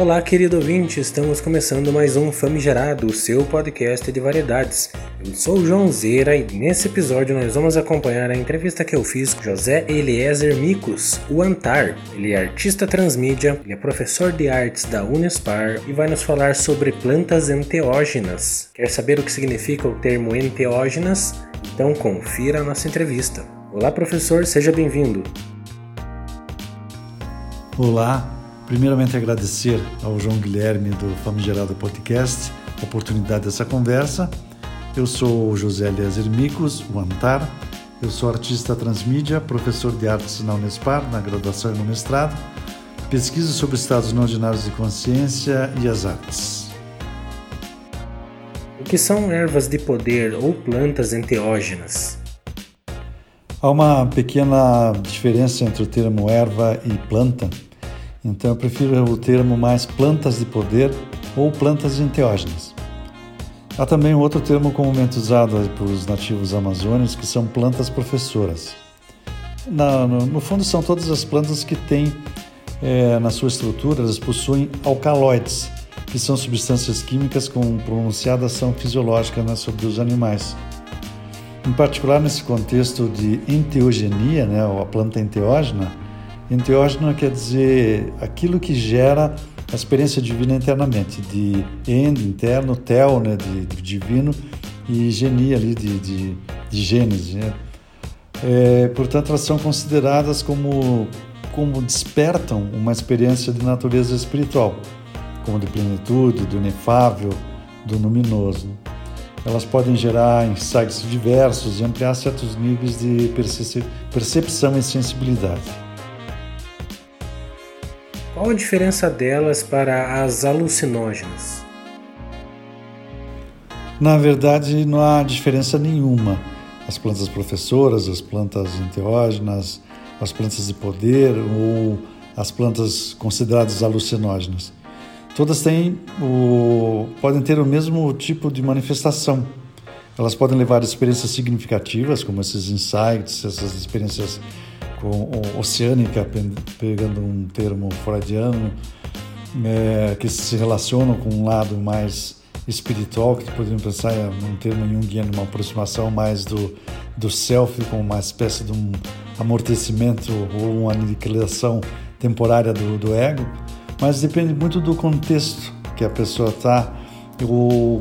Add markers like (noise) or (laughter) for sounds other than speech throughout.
Olá, querido ouvinte, estamos começando mais um Famigerado, o seu podcast de variedades. Eu sou o João Zeira e nesse episódio nós vamos acompanhar a entrevista que eu fiz com José Eliezer Micos, o Antar. Ele é artista transmídia, ele é professor de artes da Unespar e vai nos falar sobre plantas enteógenas. Quer saber o que significa o termo enteógenas? Então confira a nossa entrevista. Olá, professor, seja bem-vindo. Olá, Primeiramente, agradecer ao João Guilherme do Famigerado Podcast a oportunidade dessa conversa. Eu sou José Eliezer Micos, o Antar. Eu sou artista transmídia, professor de artes na Unespar, na graduação e no mestrado. Pesquiso sobre estados não ordinários de consciência e as artes. O que são ervas de poder ou plantas enteógenas? Há uma pequena diferença entre o termo erva e planta então eu prefiro o termo mais plantas de poder ou plantas enteógenas. Há também outro termo comumente usado pelos nativos amazônicos que são plantas professoras. Na, no, no, fundo, são todas as plantas que têm é, na sua estrutura, elas possuem alcaloides, que são substâncias químicas com pronunciada ação fisiológica né, sobre os animais. Em particular, nesse contexto de enteogenia, né, ou a planta enteógena, Enteógeno quer dizer aquilo que gera a experiência divina internamente, de end, interno, tel, né, de, de divino, e genia ali, de, de, de gênese. Né? É, portanto, elas são consideradas como, como despertam uma experiência de natureza espiritual, como de plenitude, do inefável, do luminoso. Elas podem gerar insights diversos e ampliar certos níveis de percepção e sensibilidade. Qual a diferença delas para as alucinógenas? Na verdade, não há diferença nenhuma. As plantas professoras, as plantas enteógenas, as plantas de poder ou as plantas consideradas alucinógenas. Todas têm o, podem ter o mesmo tipo de manifestação. Elas podem levar experiências significativas, como esses insights, essas experiências com oceânica, pegando um termo freudiano, é, que se relacionam com um lado mais espiritual, que podemos pensar em um termo junguiano, uma aproximação mais do, do self, com uma espécie de um amortecimento ou uma aniquilação temporária do, do ego, mas depende muito do contexto que a pessoa está, ou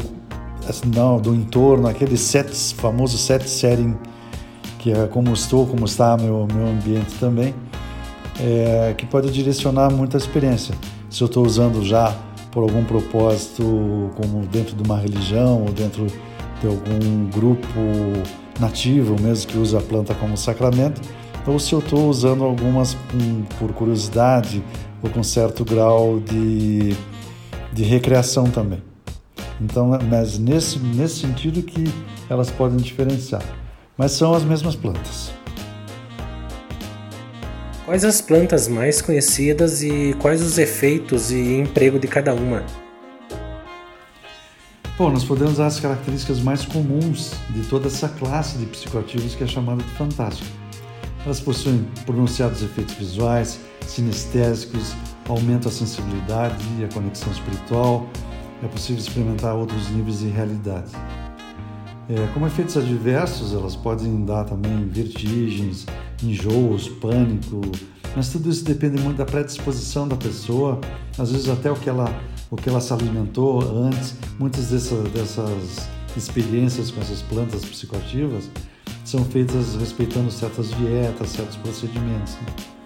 assim, não, do entorno, aquele set, famoso set setting que é como estou, como está meu, meu ambiente também, é, que pode direcionar muita experiência. Se eu estou usando já por algum propósito, como dentro de uma religião ou dentro de algum grupo nativo, mesmo que usa a planta como sacramento, ou se eu estou usando algumas um, por curiosidade ou com certo grau de, de recreação também. Então, mas nesse, nesse sentido que elas podem diferenciar mas são as mesmas plantas. Quais as plantas mais conhecidas e quais os efeitos e emprego de cada uma? Bom, nós podemos usar as características mais comuns de toda essa classe de psicoativos que é chamada de fantástico. Elas possuem pronunciados efeitos visuais, sinestésicos, aumentam a sensibilidade e a conexão espiritual. É possível experimentar outros níveis de realidade. É, como efeitos adversos, elas podem dar também vertigens, enjoos, pânico, mas tudo isso depende muito da predisposição da pessoa, às vezes até o que ela, o que ela se alimentou antes. Muitas dessas, dessas experiências com essas plantas psicoativas são feitas respeitando certas dietas, certos procedimentos. Né?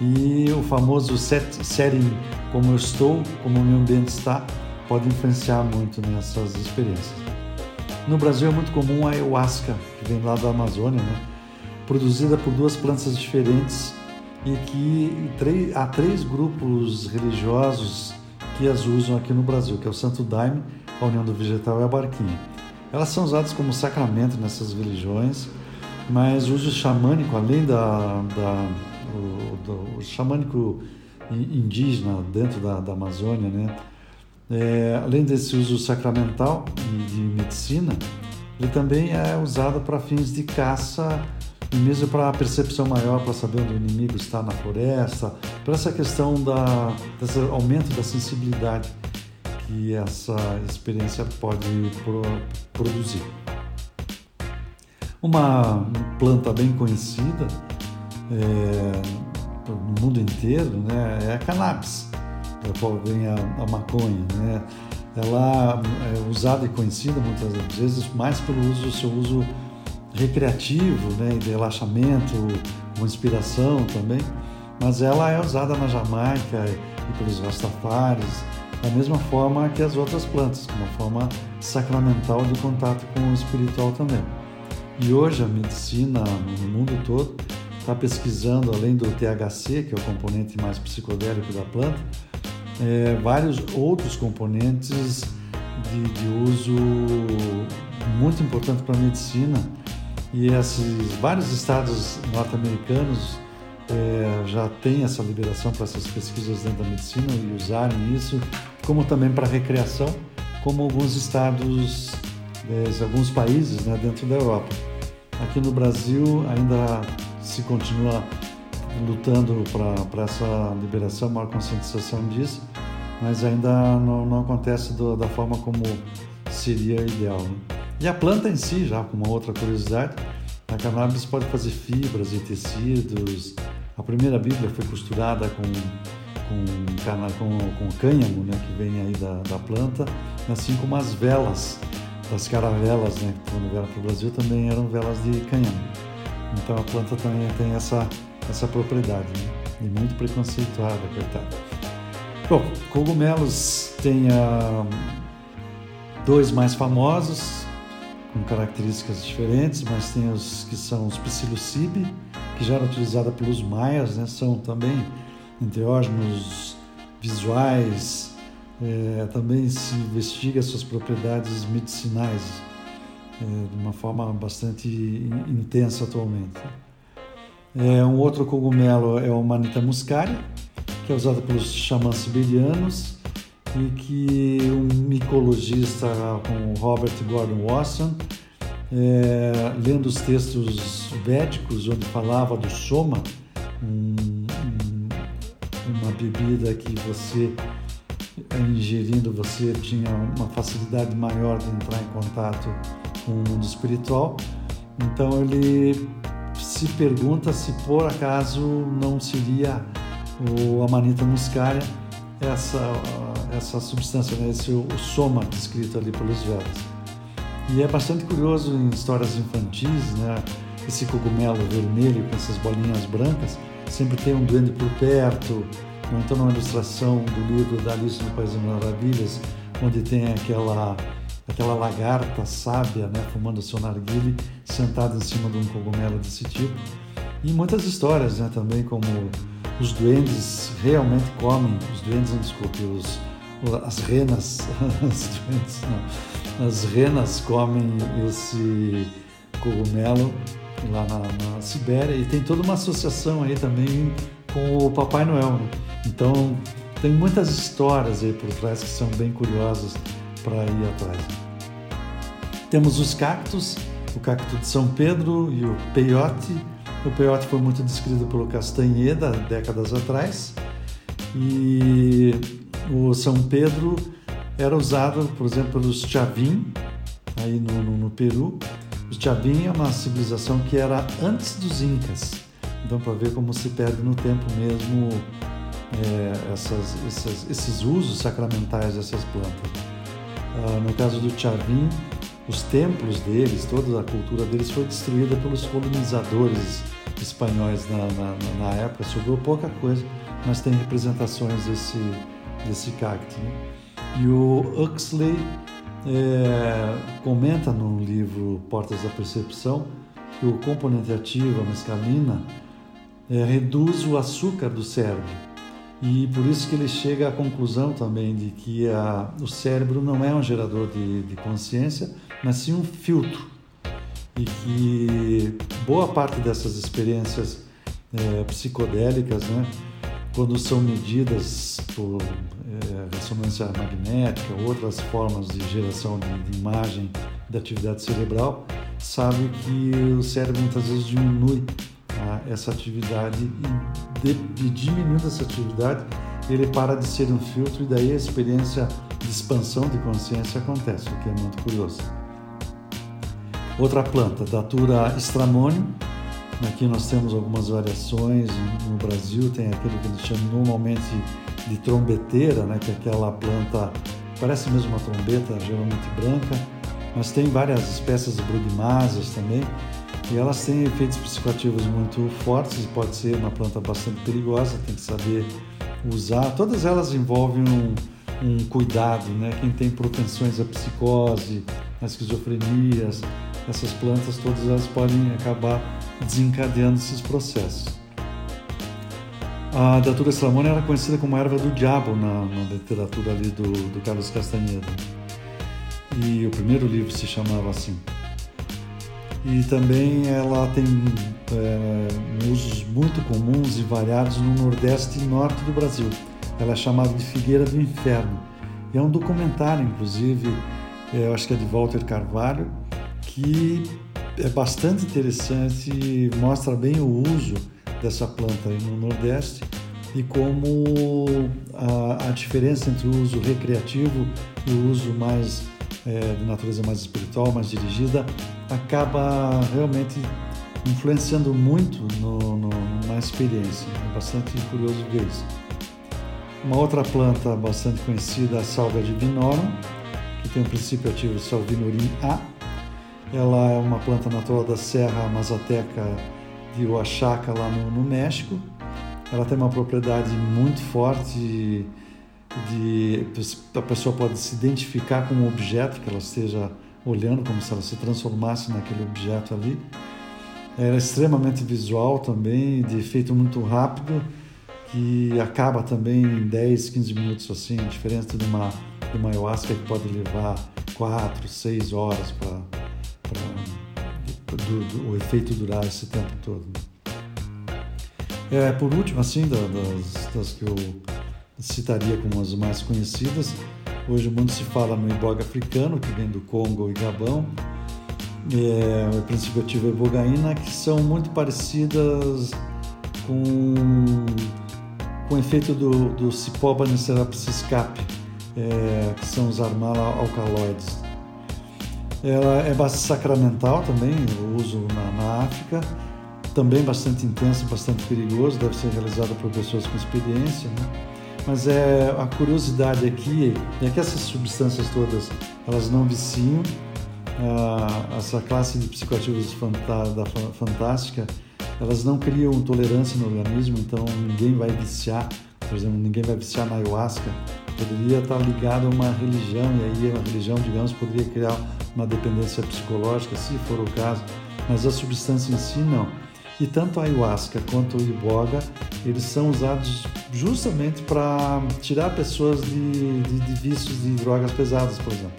E o famoso set, setting, como eu estou, como o meu ambiente está, pode influenciar muito nessas experiências. No Brasil é muito comum a ayahuasca, que vem lá da Amazônia, né? produzida por duas plantas diferentes e que há três grupos religiosos que as usam aqui no Brasil, que é o Santo Daime, a União do Vegetal e a Barquinha. Elas são usadas como sacramento nessas religiões, mas o uso xamânico, além da, da o, do, o xamânico indígena dentro da, da Amazônia, né? É, além desse uso sacramental de medicina, ele também é usado para fins de caça e mesmo para a percepção maior, para saber onde o inimigo está na floresta, para essa questão da, desse aumento da sensibilidade que essa experiência pode pro, produzir. Uma planta bem conhecida é, no mundo inteiro né, é a cannabis, da qual vem a, a maconha. Né? Ela é usada e conhecida muitas vezes mais pelo uso, seu uso recreativo, né, de relaxamento, com inspiração também, mas ela é usada na Jamaica e pelos Rastafaris da mesma forma que as outras plantas, uma forma sacramental de contato com o espiritual também. E hoje a medicina no mundo todo está pesquisando, além do THC, que é o componente mais psicodélico da planta, é, vários outros componentes de, de uso muito importante para a medicina. E esses vários estados norte-americanos é, já têm essa liberação para essas pesquisas dentro da medicina e usarem isso como também para recreação, como alguns estados, é, alguns países né, dentro da Europa. Aqui no Brasil ainda se continua lutando para essa liberação, maior conscientização disso, mas ainda não, não acontece do, da forma como seria ideal. Né? E a planta em si, já com uma outra curiosidade, a cannabis pode fazer fibras e tecidos. A primeira Bíblia foi costurada com com, com, com cânhamo, né, que vem aí da, da planta, assim como as velas das caravelas, né, que quando vieram para o Brasil também eram velas de cânhamo. Então a planta também tem essa, essa propriedade, né, e muito preconceituada, coitada. Bom, cogumelos tem uh, dois mais famosos, com características diferentes, mas tem os que são os psilocybe, que já era utilizada pelos maias, né, são também enteógenos visuais, é, também se investiga suas propriedades medicinais é, de uma forma bastante intensa atualmente. É, um outro cogumelo é o Manita muscaria, que é usado pelos xamãs siberianos e que um micologista como Robert Gordon Wasson, é, lendo os textos védicos onde falava do soma, um uma bebida que você ingerindo você tinha uma facilidade maior de entrar em contato com o mundo espiritual. Então ele se pergunta se por acaso não seria o Amanita muscaria essa essa substância, né? esse o soma descrito ali pelos Vedas. E é bastante curioso em histórias infantis, né? Esse cogumelo vermelho com essas bolinhas brancas sempre tem um duende por perto, ou então numa ilustração do livro da Alice no País das Maravilhas, onde tem aquela aquela lagarta sábia, né, fumando seu narguile, sentada em cima de um cogumelo desse tipo. E muitas histórias, né, também como os duendes realmente comem, os duendes, não desculpe, os, as renas, (laughs) as duendes, não, as renas comem esse cogumelo lá na, na Sibéria e tem toda uma associação aí também com o Papai Noel. Né? Então tem muitas histórias aí por trás que são bem curiosas para ir atrás. Temos os cactos, o cacto de São Pedro e o peiote. O peiote foi muito descrito pelo Castanheda décadas atrás e o São Pedro era usado, por exemplo, pelos Chavin, aí no, no, no Peru. Os Chavin é uma civilização que era antes dos Incas. Então, para ver como se perde no tempo mesmo é, essas, essas, esses usos sacramentais dessas plantas. Ah, no caso do Chavin, os templos deles, toda a cultura deles foi destruída pelos colonizadores espanhóis na, na, na época. Sobrou pouca coisa, mas tem representações desse, desse cacto. Né? E o Huxley é, comenta no livro Portas da Percepção que o componente ativo, a mescalina, é, reduz o açúcar do cérebro. E por isso que ele chega à conclusão também de que a, o cérebro não é um gerador de, de consciência, mas sim um filtro. E que boa parte dessas experiências é, psicodélicas, né, quando são medidas por é, ressonância magnética, outras formas de geração de, de imagem da atividade cerebral, sabe que o cérebro muitas vezes diminui ah, essa atividade e, de, de diminuindo essa atividade ele para de ser um filtro e daí a experiência de expansão de consciência acontece, o que é muito curioso. Outra planta, Datura stramonium. Aqui nós temos algumas variações. No Brasil tem aquilo que eles chamam normalmente de trombeteira, né, que é aquela planta, parece mesmo uma trombeta, geralmente branca, mas tem várias espécies de brugmáceas também. E elas têm efeitos psicoativos muito fortes, pode ser uma planta bastante perigosa, tem que saber usar. Todas elas envolvem um, um cuidado, né? Quem tem propensões à psicose, à esquizofrenias, essas plantas todas elas podem acabar desencadeando esses processos. A Datura Stramone era conhecida como erva do diabo na, na literatura ali do, do Carlos Castanheira. E o primeiro livro se chamava assim. E também ela tem é, usos muito comuns e variados no Nordeste e Norte do Brasil. Ela é chamada de Figueira do Inferno. E é um documentário, inclusive, é, eu acho que é de Walter Carvalho, que é bastante interessante mostra bem o uso dessa planta aí no Nordeste e como a, a diferença entre o uso recreativo e o uso mais é, de natureza mais espiritual, mais dirigida, acaba realmente influenciando muito no, no, na experiência. É bastante curioso ver isso. Uma outra planta bastante conhecida a salvia divinorum, que tem um princípio ativo salvinurin A, ela é uma planta natural da Serra Mazateca de Oaxaca, lá no, no México. Ela tem uma propriedade muito forte de a pessoa pode se identificar com um objeto que ela esteja olhando, como se ela se transformasse naquele objeto ali. Ela é extremamente visual também, de efeito muito rápido, que acaba também em 10, 15 minutos assim, diferente de uma, de uma ayahuasca que pode levar 4, 6 horas para para o efeito durar esse tempo todo. É, por último, assim, das, das que eu citaria como as mais conhecidas, hoje muito se fala no iboga africano, que vem do Congo e Gabão, é, o princípio ativo ibogaína, que são muito parecidas com, com o efeito do, do Cipoba Necerapsis é, que são os armala alcaloides. Ela é sacramental também, o uso na, na África, também bastante intenso, bastante perigoso, deve ser realizada por pessoas com experiência, né? Mas é, a curiosidade aqui é que essas substâncias todas, elas não viciam, ah, essa classe de psicoativos da fantástica, elas não criam tolerância no organismo, então ninguém vai viciar, por exemplo, ninguém vai viciar na ayahuasca, poderia estar ligado a uma religião, e aí a religião, digamos, poderia criar uma dependência psicológica, se for o caso, mas a substância em si não. E tanto a ayahuasca quanto o iboga, eles são usados justamente para tirar pessoas de, de, de, vícios de drogas pesadas, por exemplo.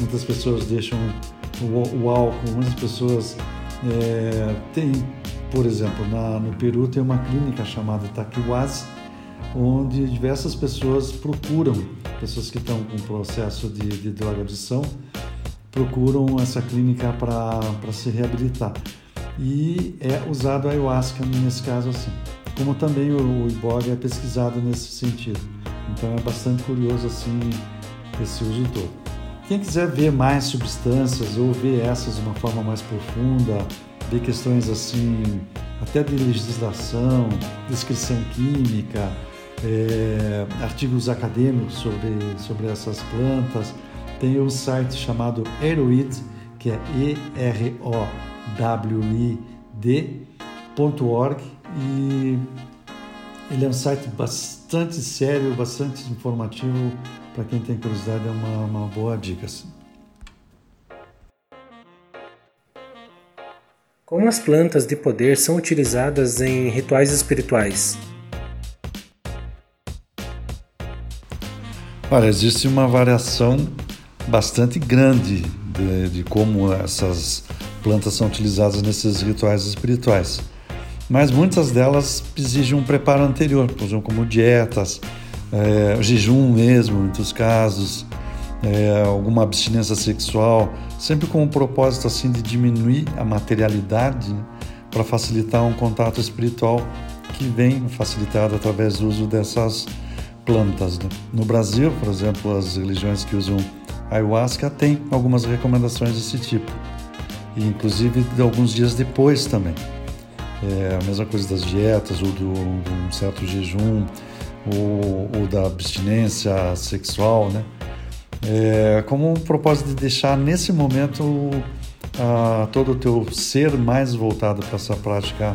Muitas pessoas deixam o, o álcool, muitas pessoas é, têm, por exemplo, na, no Peru tem uma clínica chamada Taquiwaz, onde diversas pessoas procuram, pessoas que estão com processo de, de drogadição, procuram essa clínica para se reabilitar. E é usado a ayahuasca nesse caso assim. Como também o, o iboga é pesquisado nesse sentido. Então é bastante curioso assim esse uso todo. Quem quiser ver mais substâncias ou ver essas de uma forma mais profunda, ver questões assim, até de legislação, descrição química, é, artigos acadêmicos sobre, sobre essas plantas. Tem um site chamado Erowid, que é E-R-O-W-I-D.org e ele é um site bastante sério, bastante informativo. Para quem tem curiosidade, é uma, uma boa dica. Como as plantas de poder são utilizadas em rituais espirituais? Olha, existe uma variação bastante grande de, de, como essas plantas são utilizadas nesses rituais espirituais. Mas muitas delas exigem um preparo anterior, por exemplo, como dietas, é, jejum mesmo, em muitos casos, é, alguma abstinência sexual, sempre com o propósito assim de diminuir a materialidade né, para facilitar um contato espiritual que vem facilitado através do uso dessas plantas. Né? No Brasil, por exemplo, as religiões que usam ayahuasca têm algumas recomendações desse tipo, e inclusive de alguns dias depois também. É a mesma coisa das dietas, ou do, de um certo jejum, ou, ou da abstinência sexual, né? É, como um propósito de deixar nesse momento todo o teu ser mais voltado para essa prática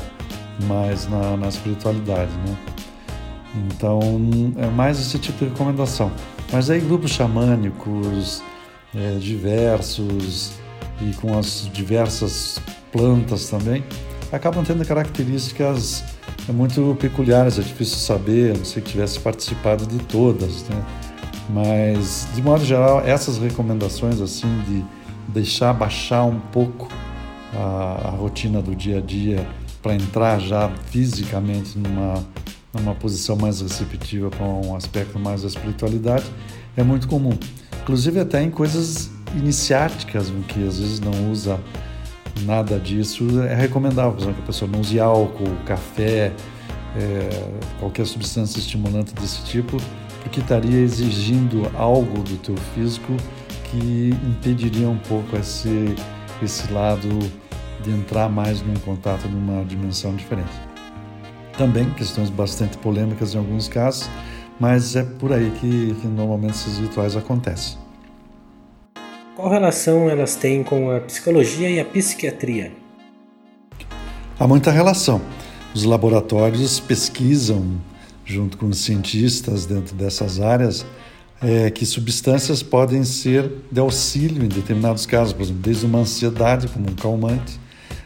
mais na, na espiritualidade, né? Então é mais esse tipo de recomendação. Mas aí grupos xamânicos é, diversos e com as diversas plantas também acabam tendo características é, muito peculiares. É difícil saber, não sei que tivesse participado de todas, né? Mas de modo geral essas recomendações assim de deixar baixar um pouco a, a rotina do dia a dia para entrar já fisicamente numa, numa posição mais receptiva para um aspecto mais da espiritualidade é muito comum. Inclusive até em coisas iniciáticas, que às vezes não usa nada disso, é recomendável, por exemplo, que a pessoa não use álcool, café, é, qualquer substância estimulante desse tipo, porque estaria exigindo algo do teu físico que impediria um pouco esse, esse lado de entrar mais num contato numa dimensão diferente. Também questões bastante polêmicas em alguns casos, mas é por aí que, que normalmente esses rituais acontecem. Qual relação elas têm com a psicologia e a psiquiatria? Há muita relação. Os laboratórios pesquisam, junto com os cientistas dentro dessas áreas, é, que substâncias podem ser de auxílio em determinados casos, por exemplo, desde uma ansiedade, como um calmante,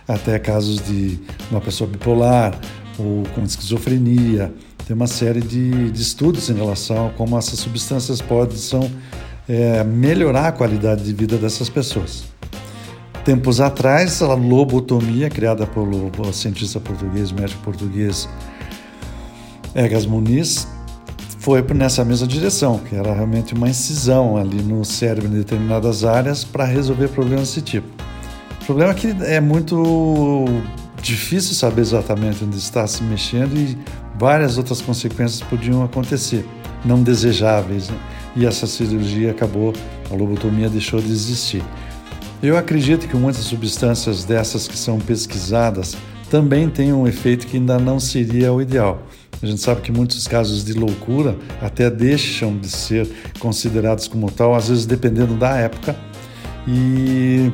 até casos de uma pessoa bipolar ou com esquizofrenia. Tem uma série de, de estudos em relação a como essas substâncias podem são, é, melhorar a qualidade de vida dessas pessoas. Tempos atrás, a lobotomia, criada pelo, cientista português, médico português Egas Muniz, foi nessa mesma direção, que era realmente uma incisão ali no cérebro em determinadas áreas para resolver problemas desse tipo problema é que é muito difícil saber exatamente onde está se mexendo e várias outras consequências podiam acontecer, não desejáveis. Né? E essa cirurgia acabou, a lobotomia deixou de existir. Eu acredito que muitas substâncias dessas que são pesquisadas também têm um efeito que ainda não seria o ideal. A gente sabe que muitos casos de loucura até deixam de ser considerados como tal, às vezes dependendo da época. E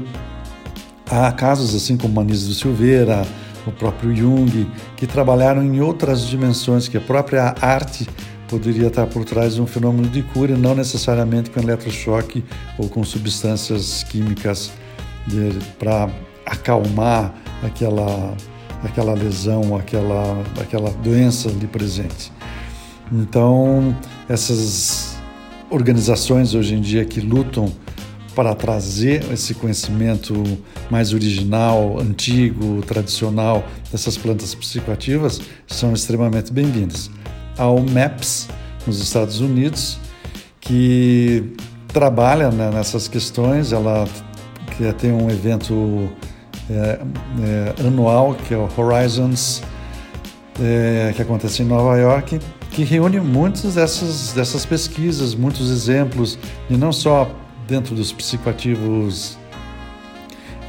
Há casos assim como Anísio Silveira, o próprio Jung, que trabalharam em outras dimensões, que a própria arte poderia estar por trás de um fenômeno de cura, não necessariamente com eletrochoque ou com substâncias químicas para acalmar aquela, aquela lesão, aquela, aquela doença ali presente. Então, essas organizações hoje em dia que lutam para trazer esse conhecimento mais original, antigo, tradicional dessas plantas psicoativas são extremamente bem-vindas. Há o MAPS nos Estados Unidos que trabalha né, nessas questões, ela tem um evento é, é, anual que é o Horizons é, que acontece em Nova York que reúne muitas dessas, dessas pesquisas, muitos exemplos, e não só dentro dos psicoativos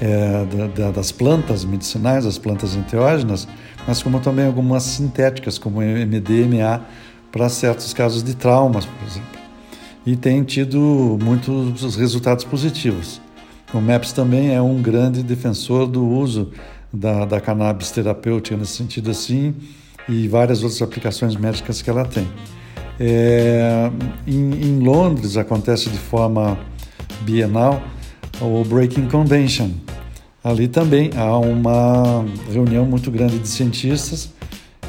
é, da, da, das plantas medicinais, das plantas enteógenas, mas como também algumas sintéticas, como MDMA, para certos casos de traumas, por exemplo. E tem tido muitos resultados positivos. O MAPS também é um grande defensor do uso da, da cannabis terapêutica nesse sentido assim e várias outras aplicações médicas que ela tem. É, em, em Londres acontece de forma bienal, o Breaking Convention. Ali também há uma reunião muito grande de cientistas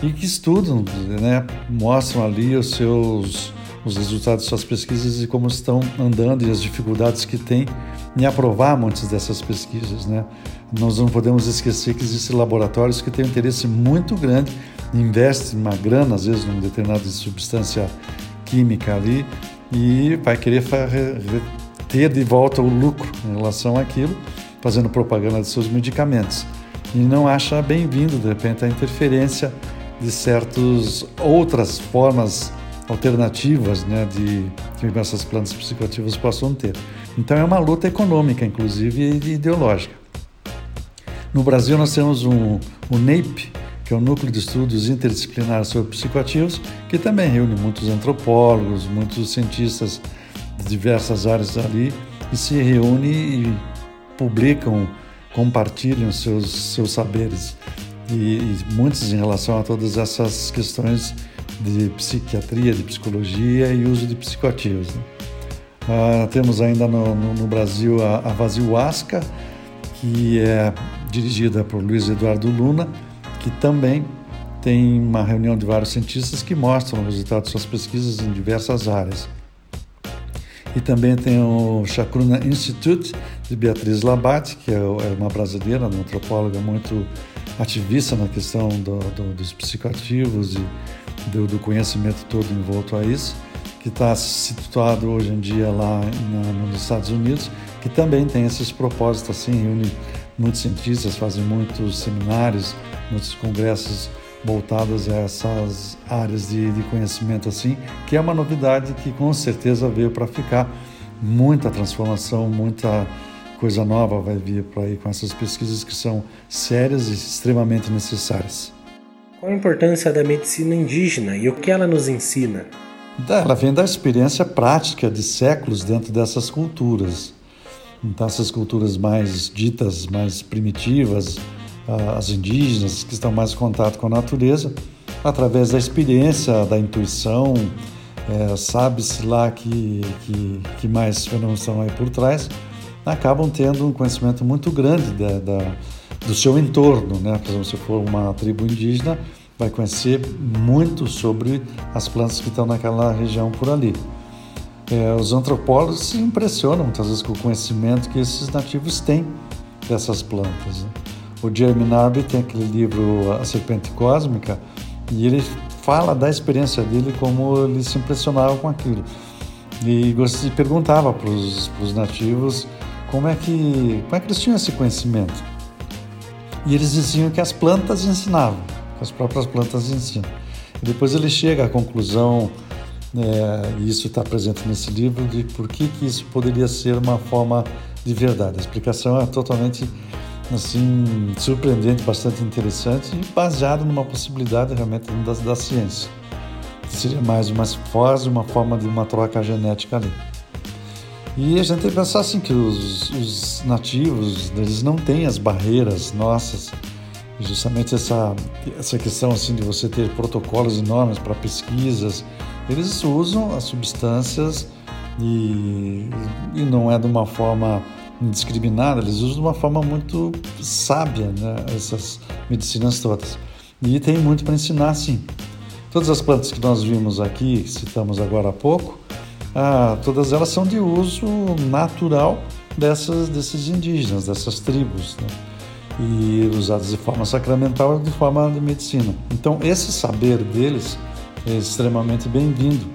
e que estudam, né, mostram ali os seus os resultados de suas pesquisas e como estão andando e as dificuldades que tem em aprovar muitas dessas pesquisas, né? Nós não podemos esquecer que existem laboratórios que têm um interesse muito grande, investem uma grana às vezes numa determinada substância química ali e vai querer ter de volta o lucro em relação àquilo, fazendo propaganda de seus medicamentos. E não acha bem-vindo, de repente, a interferência de certas outras formas alternativas né, de que essas plantas psicoativas possam ter. Então é uma luta econômica, inclusive, e ideológica. No Brasil nós temos um, o NEIP, que é o Núcleo de Estudos Interdisciplinares sobre Psicoativos, que também reúne muitos antropólogos, muitos cientistas diversas áreas ali, e se reúne e publicam, compartilham seus, seus saberes, e, e muitos em relação a todas essas questões de psiquiatria, de psicologia e uso de psicoativos. Né? Ah, temos ainda no, no, no Brasil a, a Vasilhuasca, que é dirigida por Luiz Eduardo Luna, que também tem uma reunião de vários cientistas que mostram o resultado de suas pesquisas em diversas áreas. E também tem o Chacruna Institute, de Beatriz Labate, que é, é uma brasileira, uma antropóloga muito ativista na questão do, do, dos psicoativos e do, do, conhecimento todo envolto a isso, que está situado hoje em dia lá na, nos Estados Unidos, que também tem esses propósitos assim, reúne muitos cientistas, fazem muitos seminários, muitos congressos voltados a essas áreas de, de conhecimento assim, que é uma novidade que com certeza veio para ficar. Muita transformação, muita coisa nova vai vir para aí com essas pesquisas que são sérias e extremamente necessárias. Qual a importância da medicina indígena e o que ela nos ensina? Ela vem da experiência prática de séculos dentro dessas culturas. Então, essas culturas mais ditas, mais primitivas, as indígenas, que estão mais em contato com a natureza, através da experiência, da intuição, é, sabe-se lá que, que, que, mais fenômenos estão aí por trás, acabam tendo um conhecimento muito grande da, da, do seu entorno. Né? Por exemplo, se for uma tribo indígena, vai conhecer muito sobre as plantas que estão naquela região por ali. É, os antropólogos se impressionam muitas vezes com o conhecimento que esses nativos têm dessas plantas. Né? O Jeremy Narby tem aquele livro A Serpente Cósmica e ele fala da experiência dele, como ele se impressionava com aquilo. E perguntava para os nativos como é, que, como é que eles tinham esse conhecimento. E eles diziam que as plantas ensinavam, que as próprias plantas ensinam. E depois ele chega à conclusão é, e isso está presente nesse livro, de por que, que isso poderia ser uma forma de verdade. A explicação é totalmente assim surpreendente, bastante interessante e baseado numa possibilidade realmente da, da ciência. Seria mais uma uma forma de uma troca genética ali. E a gente tem que pensar assim que os, os nativos, eles não têm as barreiras nossas, justamente essa essa questão assim de você ter protocolos enormes para pesquisas eles usam as substâncias e, e não é de uma forma indiscriminada, eles usam de uma forma muito sábia né, essas medicinas todas. E tem muito para ensinar, sim. Todas as plantas que nós vimos aqui, citamos agora há pouco, ah, todas elas são de uso natural dessas, desses indígenas, dessas tribos, né? e usadas de forma sacramental e de forma de medicina. Então, esse saber deles é extremamente bem-vindo,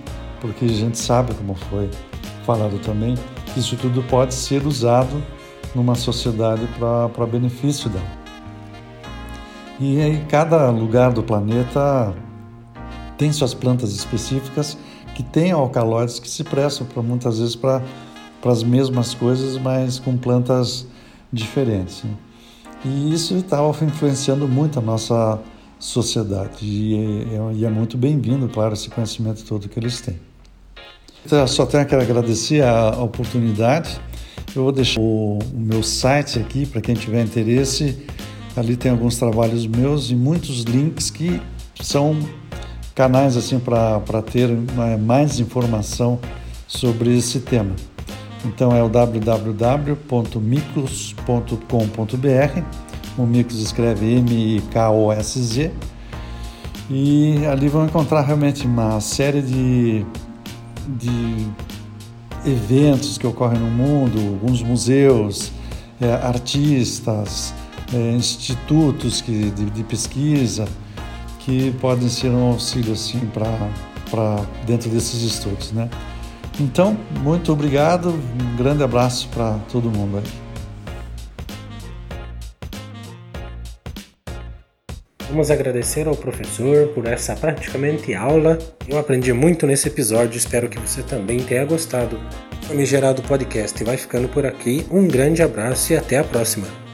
porque a gente sabe, como foi falado também, isso tudo pode ser usado numa sociedade para benefício dela. E aí, cada lugar do planeta tem suas plantas específicas que têm alcaloides que se prestam muitas vezes para as mesmas coisas, mas com plantas diferentes. Né? E isso estava influenciando muito a nossa sociedade. E é, e é muito bem-vindo, claro, esse conhecimento todo que eles têm. Então, só tenho que agradecer a, a oportunidade. Eu vou deixar o, o meu site aqui para quem tiver interesse. Ali tem alguns trabalhos meus e muitos links que são canais assim para ter mais informação sobre esse tema. Então é o www.micos.com.br o Micos escreve M-I-K-O-S-Z. E ali vão encontrar realmente uma série de, de eventos que ocorrem no mundo, alguns museus, é, artistas, é, institutos que, de, de, pesquisa que podem ser um auxílio assim para dentro desses estudos, né? Então, muito obrigado, um grande abraço para todo mundo aí. Vamos agradecer ao professor por essa praticamente aula. Eu aprendi muito nesse episódio, espero que você também tenha gostado. O Famigerado Podcast vai ficando por aqui. Um grande abraço e até a próxima.